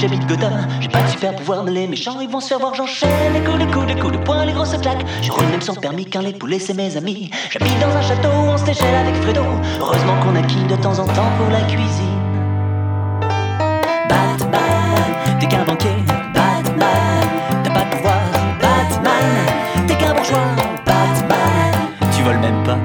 j'habite Godin. J'ai pas de super pouvoir, mais les méchants ils vont se faire voir. J'enchaîne les coups, les coups, les coups de poing, les grosses claques. Je roule même sans permis car les poulets c'est mes amis. J'habite dans un château, on se avec Fredo. Heureusement qu'on a qui de temps en temps pour la cuisine. Batman, t'es qu'un banquier. Batman, t'as pas de pouvoir. Batman, t'es qu'un bourgeois. Batman, tu voles même pas.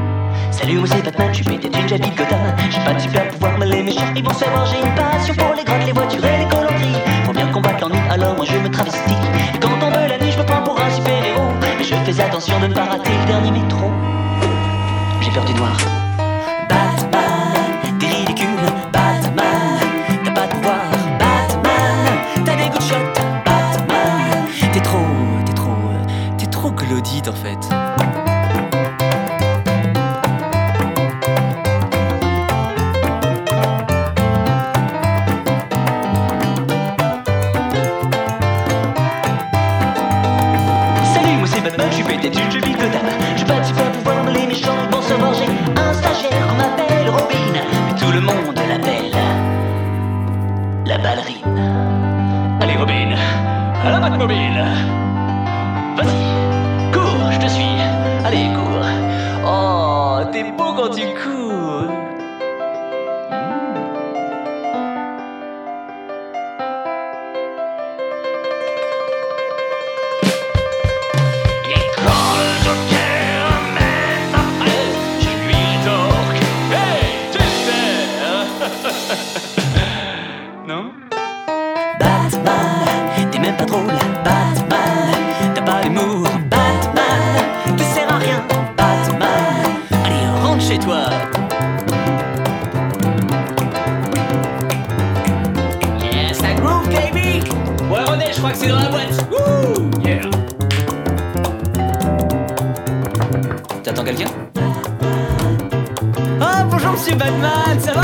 Salut, moi Batman, je suis pété d'une, j'habite Gotham. J'ai pas de super pouvoir, mais les méchants ils vont savoir. J'ai une passion pour les voitures et les coloris. Pour bien combattre l'ennui, alors moi je me travestis. Et quand tombe la nuit, je me prends pour un super héros. Mais je fais attention de ne pas rater le dernier métro. J'ai peur du noir. Batman, t'es ridicule. Batman, t'as pas de pouvoir. Batman, t'as des good shots. Batman, t'es trop, t'es trop, t'es trop glodite en fait. Batman, je suis pété d'une, je vis. J'ai pas de super pouvoir, mais les méchants vont se venger. Un stagiaire qu'on appelle Robin, mais tout le monde l'appelle la ballerine. Allez Robin, à la Batmobile. Vas-y, cours, je te suis. Allez, cours. Oh, t'es beau quand tu cours. Yes, I groove, baby. Ouais, René, je crois que c'est dans la boîte. Wouh Yeah. T'attends quelqu'un? Ah bonjour monsieur Batman, ça va?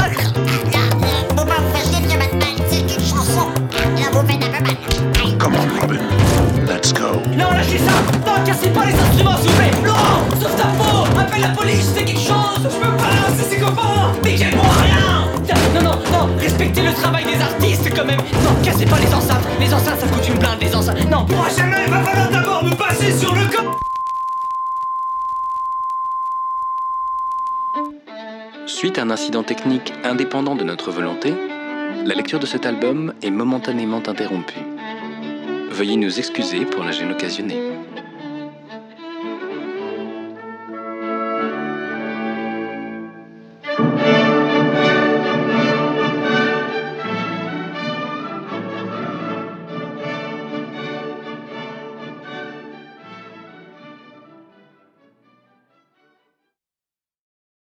Non, cassez pas les instruments, s'il vous plaît. Non Sauf ta peau Appelle la police, c'est quelque chose. Je peux pas, c'est ses copains. Piquez-moi rien. Non, non, non. Respectez le travail des artistes, quand même. Non, cassez pas les enceintes. Les enceintes, ça coûte une blinde, les enceintes. Non. Moi, jamais, il va falloir d'abord me passer sur le corps Suite à un incident technique indépendant de notre volonté, la lecture de cet album est momentanément interrompue. Veuillez nous excuser pour la gêne occasionnée.